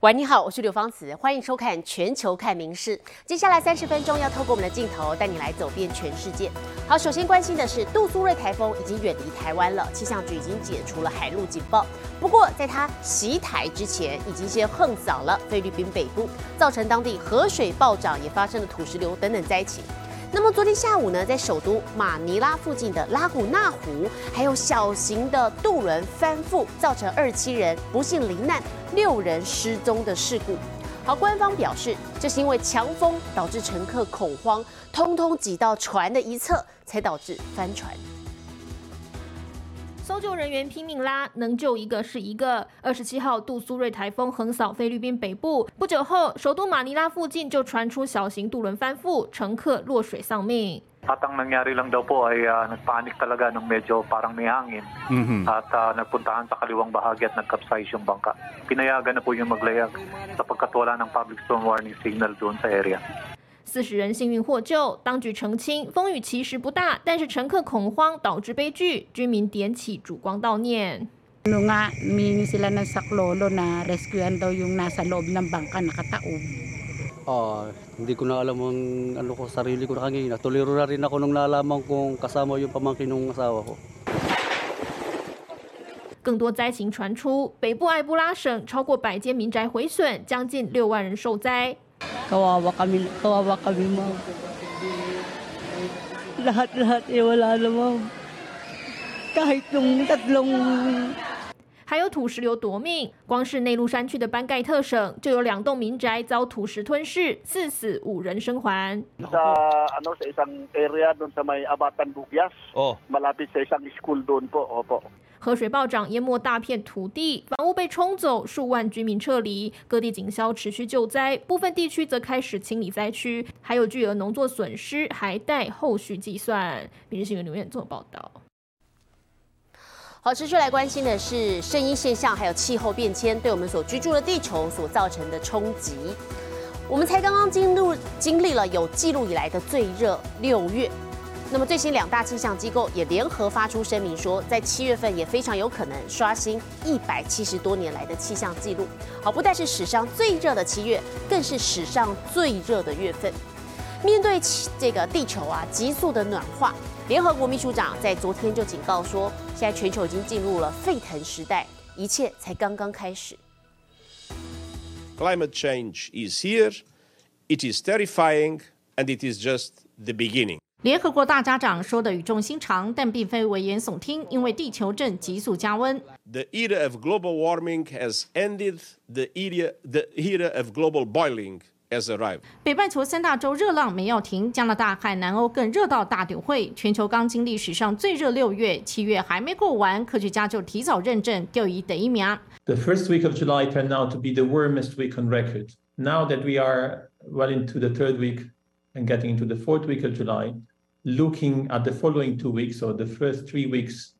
喂，你好，我是刘芳慈，欢迎收看《全球看名事》。接下来三十分钟要透过我们的镜头带你来走遍全世界。好，首先关心的是杜苏芮台风已经远离台湾了，气象局已经解除了海陆警报。不过，在它袭台之前，已经先横扫了菲律宾北部，造成当地河水暴涨，也发生了土石流等等灾情。那么昨天下午呢，在首都马尼拉附近的拉古纳湖，还有小型的渡轮翻覆，造成二七人不幸罹难，六人失踪的事故。好，官方表示，这是因为强风导致乘客恐慌，通通挤到船的一侧，才导致翻船。搜救人员拼命拉，能救一个是一个。二十七号，杜苏芮台风横扫菲律宾北部，不久后，首都马尼拉附近就传出小型渡轮翻覆，乘客落水丧命。At ang nangyari lang daw po ay nagpanik talaga nung medyo parang may hangin at nagpuntahan sa kaliwang bahagi at nagkapsize yung bangka. Pinayagan na po yung maglayag sapagkat wala ng public storm warning signal doon sa area. 四十人幸运获救，当局澄清风雨其实不大，但是乘客恐慌导致悲剧，居民点起烛光悼念。Ano nga, humingi sila ng saklolo na rescuean daw yung nasa loob ng bangka nakataob. Ah, hindi ko na alam ang ano ko sarili ko na kanina. Tuliro na rin ako nung nalaman kong kasama yung pamangkin ng asawa ko. 更多灾情传出，北部埃布拉省超过百间民宅毁损，将近六万人受灾。Kawawa kami, kawawa kami ma'am. Lahat-lahat eh wala na ma'am. Kahit nung tatlong 还有土石流夺命，光是内陆山区的班盖特省就有两栋民宅遭土石吞噬，四死五人生还。sa ano sa isang area doon sa may Abatan Bugyas. Oh. Malapit sa isang school doon po. Opo. 河水暴涨，淹没大片土地，房屋被冲走，数万居民撤离。各地警消持续救灾，部分地区则开始清理灾区，还有巨额农作损失还待后续计算。每日新闻留言做报道。好，持续来关心的是声音现象，还有气候变迁对我们所居住的地球所造成的冲击。我们才刚刚进入经历了有记录以来的最热六月，那么最新两大气象机构也联合发出声明说，在七月份也非常有可能刷新一百七十多年来的气象记录。好，不但是史上最热的七月，更是史上最热的月份。面对这个地球啊急速的暖化，联合国秘书长在昨天就警告说，现在全球已经进入了沸腾时代，一切才刚刚开始。Climate change is here, it is terrifying, and it is just the beginning. 联合国大家长说的语重心长，但并非危言耸听，因为地球正急速加温。The era of global warming has ended, the era, the era of global boiling has arrived. 北半球三大洲热浪没要停，加拿大和南欧更热到大丢会。全球刚经历史上最热六月，七月还没过完，科学家就提早认证钓鱼第一名。The first week of July turned out to be the warmest week on record. Now that we are well into the third week and getting into the fourth week of July, looking at the following two weeks or the first three weeks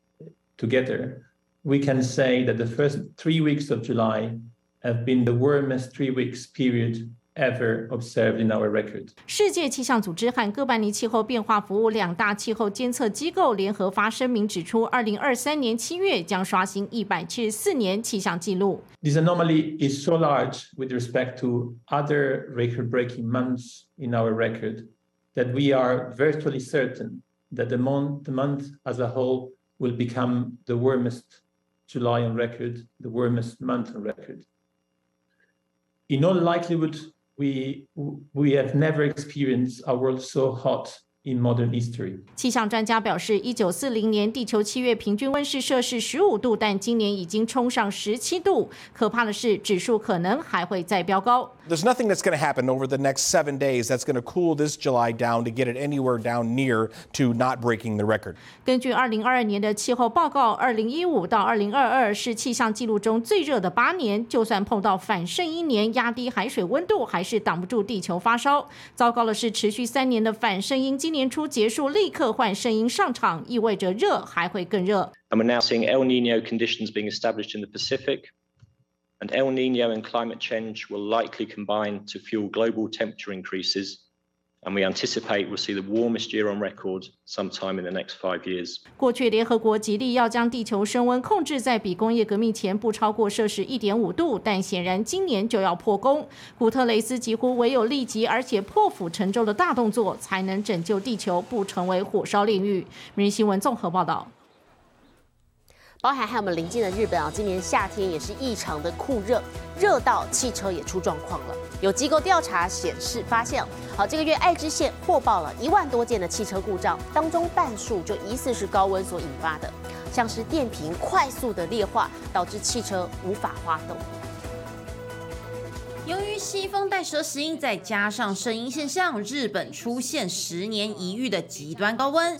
together, we can say that the first three weeks of July have been the warmest three weeks period ever observed in our record. 世界气象组织和哥白尼气候变化服务两大气候监测机构联合发声明指出，二零二三年七月将刷新一百七十四年气象记录。 This anomaly is so large with respect to other record breaking months in our record that we are virtually certain that the month, the month as a whole will become the warmest July on record, the warmest month on record. In all likelihood, we, we have never experienced a world so hot in modern history. 气象专家表示，一九四零年地球七月平均温室摄氏十五度，但今年已经冲上十七度。可怕的是，指数可能还会再飙高。There's nothing that's going to happen over the next seven days that's going to cool this July down to get it anywhere down near to not breaking the record. 根据二零二二年的气候报告，二零一五到二零二二是气象记录中最热的八年。就算碰到反圣婴年压低海水温度，还是挡不住地球发烧。糟糕的是，持续三年的反圣婴今年初结束，立刻换圣婴上场，意味着热还会更热。 And we're now seeing El Nino conditions being established in the Pacific. And El Nino and climate change will likely combine to fuel global temperature increases and And we anticipate we'll see the warmest year on record sometime in the next five years. 过去联合国极力要将地球升温控制在比工业革命前不超过摄氏一点五度，但显然今年就要破功。古特雷斯几乎唯有立即而且破釜沉舟的大动作，才能拯救地球不成为火烧炼狱。明日新闻综合报道。包含还有我们邻近的日本啊，今年夏天也是异常的酷热，热到汽车也出状况了。有机构调查显示，发现好这个月爱知县获报了一万多件的汽车故障，当中半数就疑似是高温所引发的，像是电瓶快速的劣化，导致汽车无法滑动。由于西风带蛇行，再加上声音现象，日本出现十年一遇的极端高温，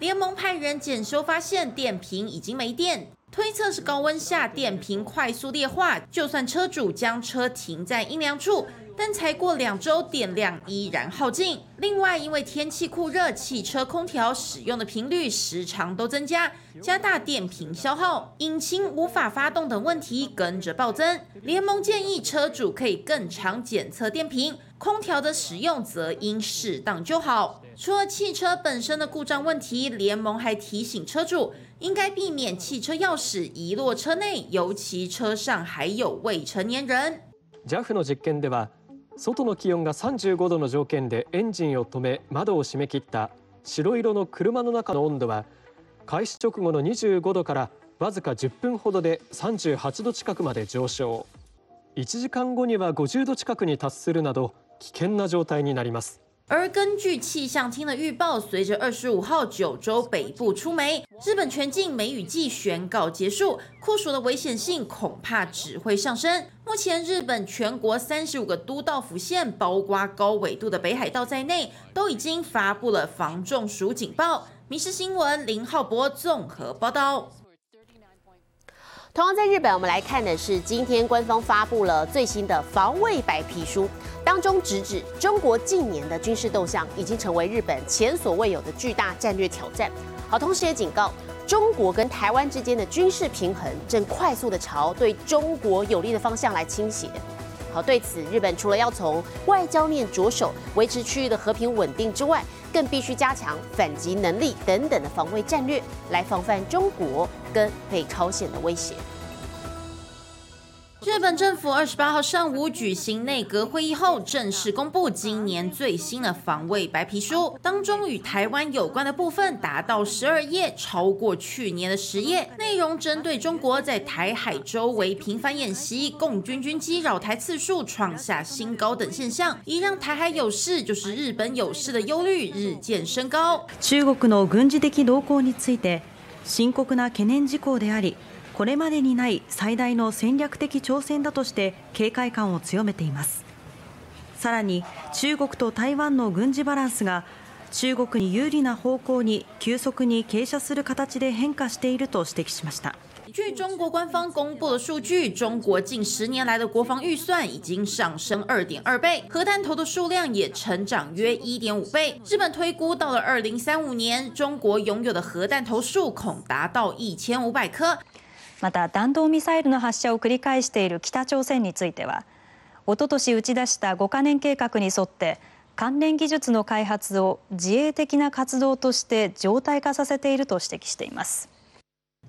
联盟派人检修，发现电瓶已经没电，推测是高温下电瓶快速劣化。就算车主将车停在阴凉处。但才过两周，电量依然耗尽。另外，因为天气酷热，汽车空调使用的频率时常都增加，加大电瓶消耗，引擎无法发动等问题跟着暴增。联盟建议车主可以更常检测电瓶，空调的使用则应适当就好。除了汽车本身的故障问题，联盟还提醒车主应该避免汽车钥匙遗落车内，尤其车上还有未成年人。JAF の実験では。外の気温が35度の条件でエンジンを止め窓を閉め切った白色の車の中の温度は開始直後の25度からわずか10分ほどで38度近くまで上昇1時間後には50度近くに達するなど危険な状態になります而根据气象厅的预报，随着二十五号九州北部出梅，日本全境梅雨季宣告结束，酷暑的危险性恐怕只会上升。目前，日本全国三十五个都道府县，包括高纬度的北海道在内，都已经发布了防中暑警报。民事新闻林浩博综合报道。同样在日本，我们来看的是今天官方发布了最新的防卫白皮书，当中直指中国近年的军事动向已经成为日本前所未有的巨大战略挑战。好，同时也警告中国跟台湾之间的军事平衡正快速的朝对中国有利的方向来倾斜。好，对此日本除了要从外交面着手维持区域的和平稳定之外，更必须加强反击能力等等的防卫战略，来防范中国跟北朝鲜的威胁。日本政府二十八号上午举行内阁会议后，正式公布今年最新的防卫白皮书。当中与台湾有关的部分达到十二页，超过去年的十页。内容针对中国在台海周围频繁演习、共军军机扰台次数创下新高等现象，以让台海有事就是日本有事的忧虑日渐升高。中国の軍事的動向について深刻な懸念事項であり。 これまでにない最大の戦略的挑戦だとして警戒感を強めていますさらに中国と台湾の軍事バランスが中国に有利な方向に急速に傾斜する形で変化していると指摘しました据中国官方公布的数据，中国近十年来的国防预算已经上升二点二倍，核弹头的数量也成长约一点五倍。日本推估到了二零三五年，中国拥有的核弹头数恐达到一千五百颗。また弾道ミサイルの発射を繰り返している北朝鮮についてはおととし打ち出した5か年計画に沿って関連技術の開発を自衛的な活動として常態化させていると指摘しています。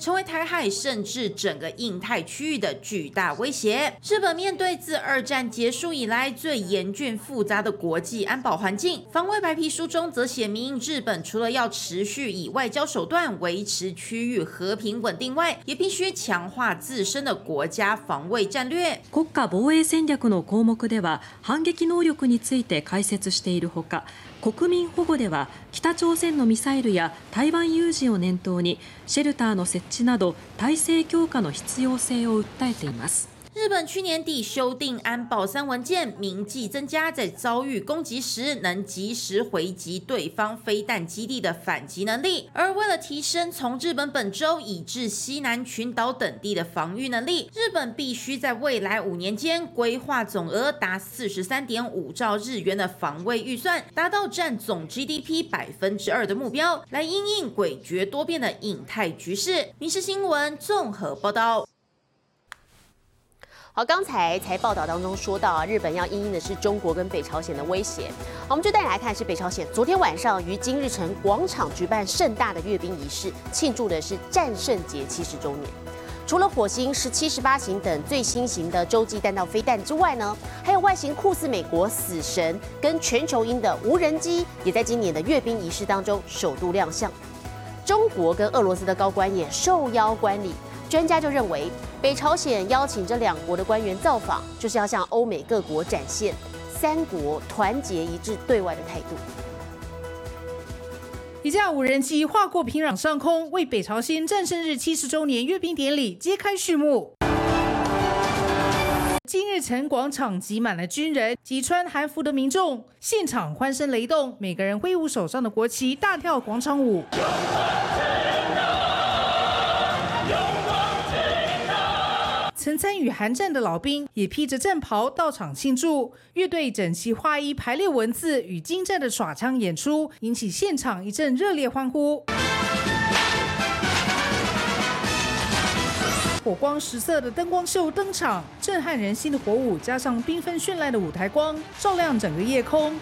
成为台海甚至整个印太区域的巨大威胁。日本面对自二战结束以来最严峻复杂的国际安保环境，防卫白皮书中则写明，日本除了要持续以外交手段维持区域和平稳定外，也必须强化自身的国家防卫战略。国家防衛戦略の項目では反撃能力について解説しているほか。 国民保護では北朝鮮のミサイルや台湾有事を念頭にシェルターの設置など体制強化の必要性を訴えています。日本去年底修订安保三文件，铭记增加在遭遇攻击时能及时回击对方飞弹基地的反击能力。而为了提升从日本本州以至西南群岛等地的防御能力，日本必须在未来五年间规划总额达四十三点五兆日元的防卫预算，达到占总 GDP 百分之二的目标，来因应诡谲多变的印太局势。《民事新闻》综合报道。好，刚才才报道当中说到啊，日本要应应的是中国跟北朝鲜的威胁。好，我们就带你来看，是北朝鲜昨天晚上于金日成广场举办盛大的阅兵仪式，庆祝的是战胜节七十周年。除了火星十七、十八型等最新型的洲际弹道飞弹之外呢，还有外形酷似美国死神跟全球鹰的无人机，也在今年的阅兵仪式当中首度亮相。中国跟俄罗斯的高官也受邀观礼。专家就认为，北朝鲜邀请这两国的官员造访，就是要向欧美各国展现三国团结一致对外的态度。一架无人机划过平壤上空，为北朝鲜战胜日七十周年阅兵典礼揭开序幕。今日城广场挤满了军人及穿韩服的民众，现场欢声雷动，每个人挥舞手上的国旗，大跳广场舞。曾参与韩战的老兵也披着战袍到场庆祝，乐队整齐划一排列文字与精湛的耍枪演出，引起现场一阵热烈欢呼。火光十色的灯光秀登场，震撼人心的火舞加上缤纷绚烂的舞台光，照亮整个夜空。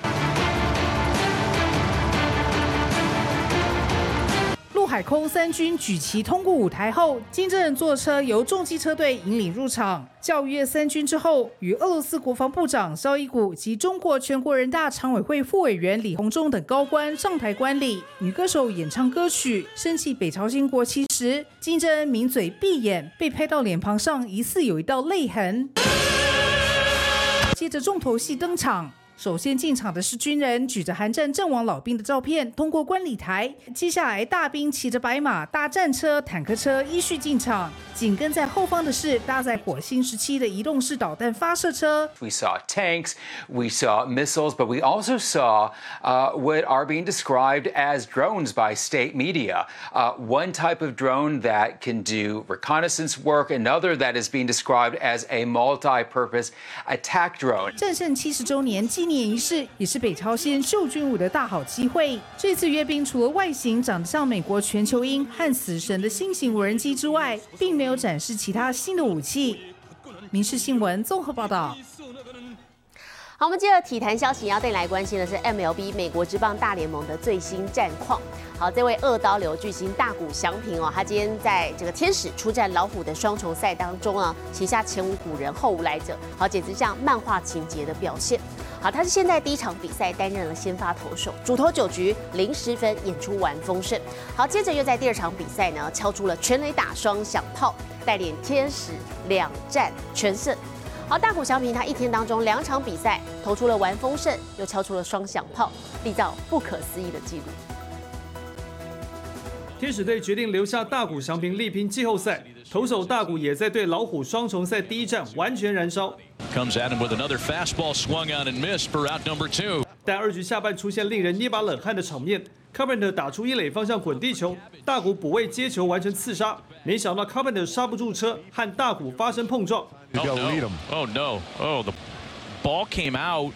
海空三军举旗通过舞台后，金正恩坐车由重机车队引领入场。教育三军之后，与俄罗斯国防部长绍伊古及中国全国人大常委会副委员李鸿忠等高官上台观礼。女歌手演唱歌曲，升起北朝鲜国旗时，金正恩抿嘴闭眼，被拍到脸庞上疑似有一道泪痕。接着重头戏登场。首先进场的是军人，举着韩战阵亡老兵的照片通过观礼台。接下来，大兵骑着白马、大战车、坦克车依序进场。紧跟在后方的是搭载火星时期的移动式导弹发射车。We saw tanks, we saw missiles, but we also saw uh, what are being described as drones by state media. Uh, one type of drone that can do reconnaissance work, another that is being described as a multi-purpose attack drone. 战胜七十周年纪年仪式也是北朝鲜秀军武的大好机会。这次阅兵除了外形长得像美国全球鹰和死神的新型无人机之外，并没有。展示其他新的武器。民事新闻综合报道。好，我们接着体坛消息，要带来关心的是 MLB 美国职棒大联盟的最新战况。好，这位二刀流巨星大谷翔平哦，他今天在这个天使出战老虎的双重赛当中啊，旗下前无古人后无来者，好，简直像漫画情节的表现。好，他是现在第一场比赛担任了先发投手，主投九局零失分，演出完丰盛。好，接着又在第二场比赛呢，敲出了全垒打双响炮，带领天使两战全胜。好，大谷翔平他一天当中两场比赛投出了完丰盛，又敲出了双响炮，缔造不可思议的纪录。天使队决定留下大谷翔平力拼季后赛，投手大谷也在对老虎双重赛第一战完全燃烧。Comes at him with another fastball swung on and missed for out number two。但二局下半出现令人捏把冷汗的场面，Carpenter 打出一垒方向滚地球，大谷补位接球完成刺杀，没想到 Carpenter 刹不住车，和大谷发生碰撞。Oh no! Oh no! Oh the ball came out.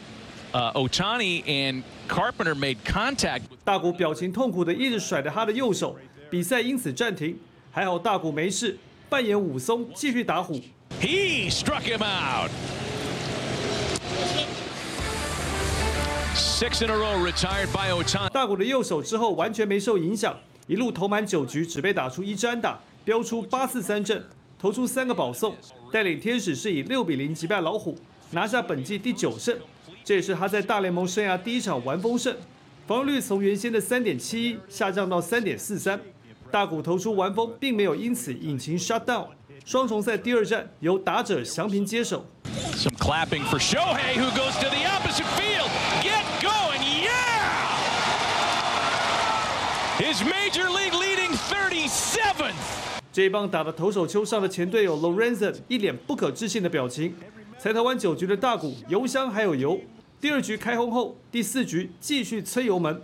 Uh, Otani and Carpenter made contact. 大谷表情痛苦的一直甩着他的右手，比赛因此暂停。还好大谷没事，扮演武松继续打虎。He struck him out. Six in a row retired by Otani. 大谷的右手之后完全没受影响，一路投满九局，只被打出一支安打，飙出八四三阵，投出三个保送，带领天使是以六比零击败老虎，拿下本季第九胜。这也是他在大联盟生涯第一场完封胜，防御率从原先的三点七一下降到三点四三。大谷投出完封，并没有因此引擎 shut down。双重赛第二战由打者祥平接手。Some clapping for Shohei, who goes to the opposite field. Get going, yeah! His major league leading 37th. 这一棒打的投手丘上的前队友 Lorenzen 一脸不可置信的表情。才投完九局的大谷油箱还有油，第二局开轰后，第四局继续催油门。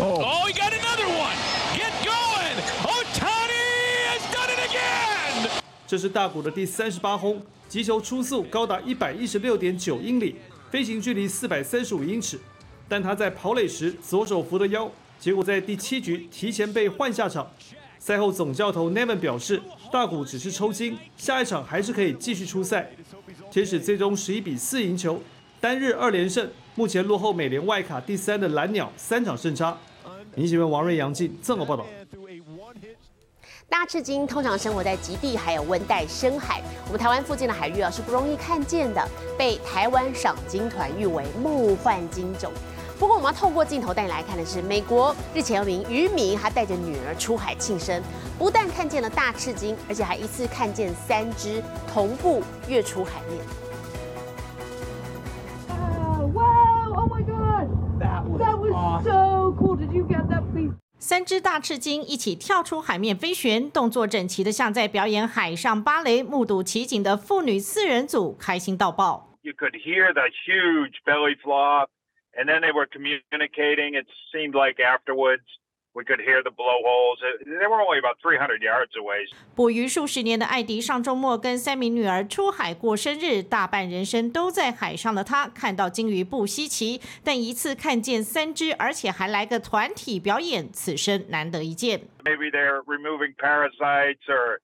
Oh, he got another one. Get going. Otani has done it again. 这是大谷的第三十八轰，击球初速高达一百一十六点九英里，飞行距离四百三十五英尺。但他在跑垒时左手扶的腰，结果在第七局提前被换下场。赛后总教头 Nevin 表示，大谷只是抽筋，下一场还是可以继续出赛。天使最终十一比四赢球，单日二连胜，目前落后美联外卡第三的蓝鸟三场胜差。明新闻王瑞阳进这么报道。大赤金通常生活在极地还有温带深海，我们台湾附近的海域啊是不容易看见的，被台湾赏金团誉为梦幻金种。不过我们要透过镜头带你来看的是，美国日前有名渔民他带着女儿出海庆生，不但看见了大赤鲸，而且还一次看见三只同步跃出海面。Wow! Oh my god! That was, that was so cool. Did you get that, please? 三只大赤鲸一起跳出海面飞旋，动作整齐的像在表演海上芭蕾。目睹奇景的妇女四人组开心到爆。You could hear the huge belly flop, and then they were communicating. It seemed like afterwards we could hear the blowholes. They were only about 300 yards away. 捕鱼数十年的艾迪上周末跟三名女儿出海过生日，大半人生都在海上的他看到鲸鱼不稀奇，但一次看见三只，而且还来个团体表演，此生难得一见。 Maybe they're removing parasites or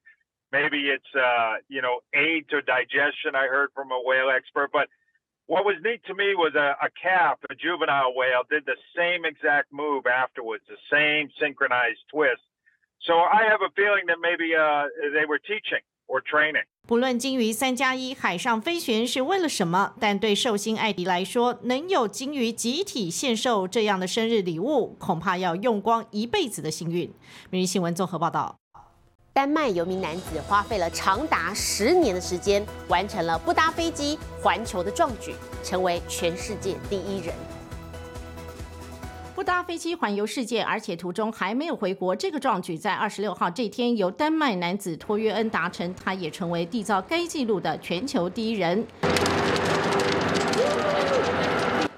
maybe it's, uh, you know, aid to digestion, I heard from a whale expert. But what was neat to me was a, a calf, a juvenile whale, did the same exact move afterwards, the same synchronized twist. So I have a feeling that maybe uh, they were teaching or training. 不论鲸鱼三加一海上飞旋是为了什么，但对寿星艾迪来说，能有鲸鱼集体献寿这样的生日礼物，恐怕要用光一辈子的幸运。每日新闻综合报道。 丹麦有名男子花费了长达十年的时间，完成了不搭飞机环球的壮举，成为全世界第一人。不搭飞机环游世界，而且途中还没有回国，这个壮举在二十六号这天由丹麦男子托约恩达成，他也成为缔造该纪录的全球第一人。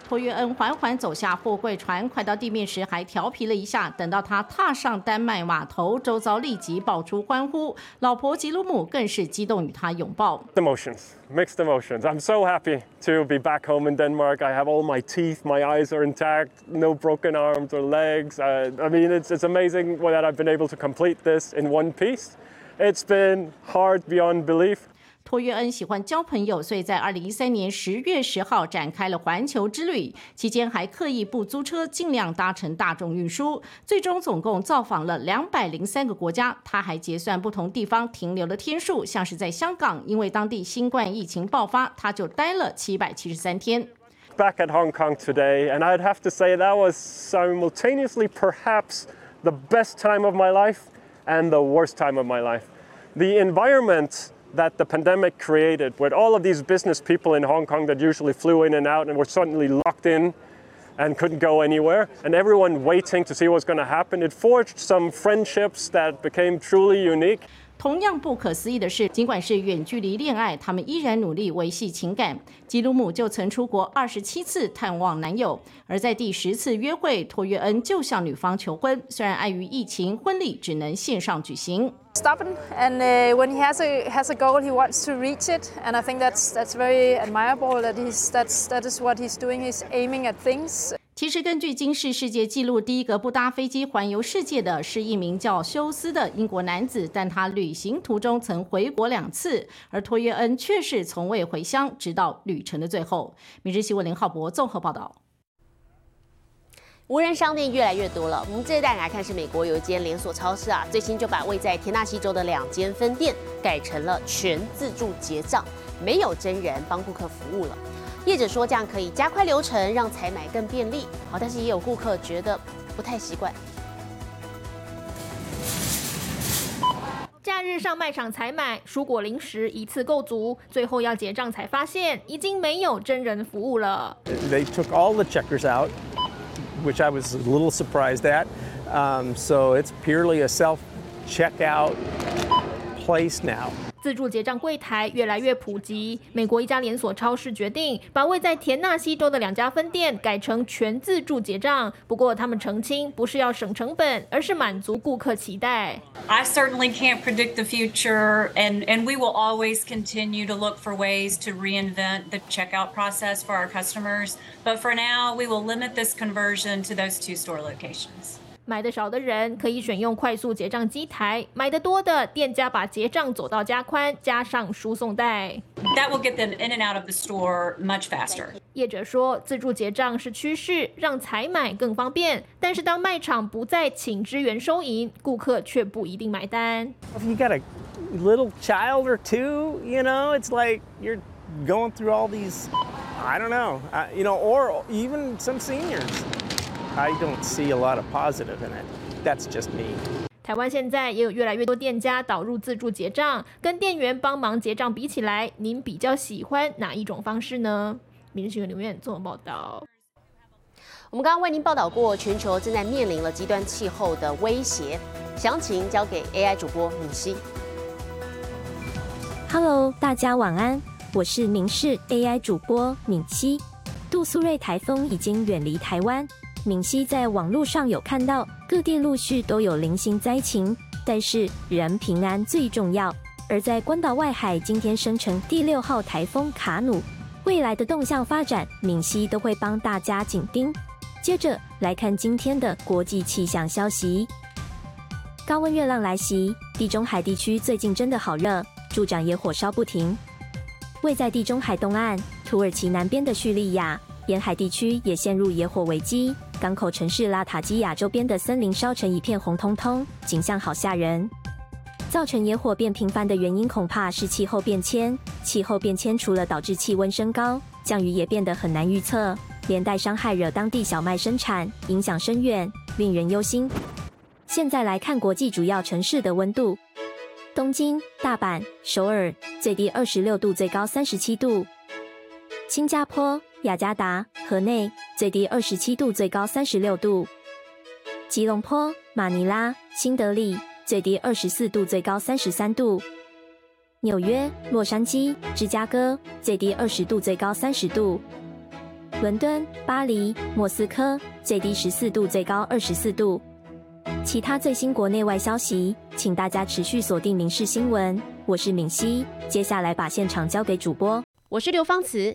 托约恩缓缓走下货柜船，快到地面时还调皮了一下。等到他踏上丹麦码头，周遭立即爆出欢呼，老婆吉鲁姆更是激动与他拥抱。 Emotions, mixed emotions. I'm so happy to be back home in Denmark. I have all my teeth, my eyes are intact, no broken arms or legs. Uh, I mean, it's, it's amazing that I've been able to complete this in one piece. It's been hard beyond belief. 托约恩喜欢交朋友，所以在二零一三年十月十号展开了环球之旅，期间还刻意不租车，尽量搭乘大众运输。最终总共造访了两百零三个国家。他还结算不同地方停留的天数，像是在香港，因为当地新冠疫情爆发，他就待了七百七十三天。Back at Hong Kong today, and I'd have to say that was simultaneously perhaps the best time of my life and the worst time of my life. The environment that the pandemic created, with all of these business people in Hong Kong that usually flew in and out and were suddenly locked in and couldn't go anywhere, and everyone waiting to see what's going to happen, it forged some friendships that became truly unique. 同样不可思议的是，尽管是远距离恋爱，他们依然努力维系情感。吉鲁姆就曾出国二十七次探望男友，而在第十次约会，托约恩就向女方求婚。虽然碍于疫情，婚礼只能线上举行。stubborn and uh, when he has a has a goal he wants to reach it and i think that's that's very admirable that he's that's that is what he's doing he's aiming at things 其实，根据今世世界纪录，第一个不搭飞机环游世界的是一名叫休斯的英国男子，但他旅行途中曾回国两次，而托约恩却是从未回乡，直到旅程的最后。每日新闻林浩博综合报道。无人商店越来越多了。我们这一带来看，是美国有一间连锁超市啊，最新就把位在田纳西州的两间分店改成了全自助结账，没有真人帮顾客服务了。业者说这样可以加快流程，让采买更便利。好，但是也有顾客觉得不太习惯。假日上卖场采买蔬果零食一次购足，最后要结账才发现已经没有真人服务了。They took all the checkers out, which I was a little surprised at. Um, so it's purely a self checkout place now. 自助结账柜台越来越普及。美国一家连锁超市决定把位在田纳西州的两家分店改成全自助结账。不过，他们澄清不是要省成本，而是满足顾客期待。I certainly can't predict the future, and and we will always continue to look for ways to reinvent the checkout process for our customers. But for now, we will limit this conversion to those two store locations. 买的少的人可以选用快速结账机台，买的多的店家把结账走道加宽，加上输送带。That will get them in and out of the store much faster. 业者说，自助结账是趋势，让采买更方便。但是当卖场不再请支援收银，顾客却不一定买单。If you got a little child or two, you know, it's like you're going through all these, I don't know, uh, you know, or even some seniors. I don't see a lot of positive in it. That's just me. 台湾现在也有越来越多店家导入自助结账，跟店员帮忙结账比起来，您比较喜欢哪一种方式呢？明日新闻留言做报道。我们刚刚为您报道过，全球正在面临了极端气候的威胁，详情交给 AI 主播敏熙。Hello，大家晚安，我是明视 AI 主播敏熙。杜苏芮台风已经远离台湾。敏熙在网络上有看到各地陆续都有零星灾情，但是人平安最重要。而在关岛外海，今天生成第六号台风卡努，未来的动向发展，敏熙都会帮大家紧盯。接着来看今天的国际气象消息：高温热浪来袭，地中海地区最近真的好热，助长野火烧不停。位在地中海东岸、土耳其南边的叙利亚沿海地区也陷入野火危机。港口城市拉塔基亚周边的森林烧成一片红彤彤，景象好吓人。造成野火变频繁的原因恐怕是气候变迁。气候变迁除了导致气温升高，降雨也变得很难预测，连带伤害惹当地小麦生产，影响深远，令人忧心。现在来看国际主要城市的温度：东京、大阪、首尔，最低二十六度，最高三十七度；新加坡。雅加达、河内最低二十七度，最高三十六度；吉隆坡、马尼拉、新德里最低二十四度，最高三十三度；纽约、洛杉矶、芝加哥最低二十度，最高三十度；伦敦、巴黎、莫斯科最低十四度，最高二十四度。其他最新国内外消息，请大家持续锁定《民事新闻》。我是敏熙，接下来把现场交给主播，我是刘芳慈。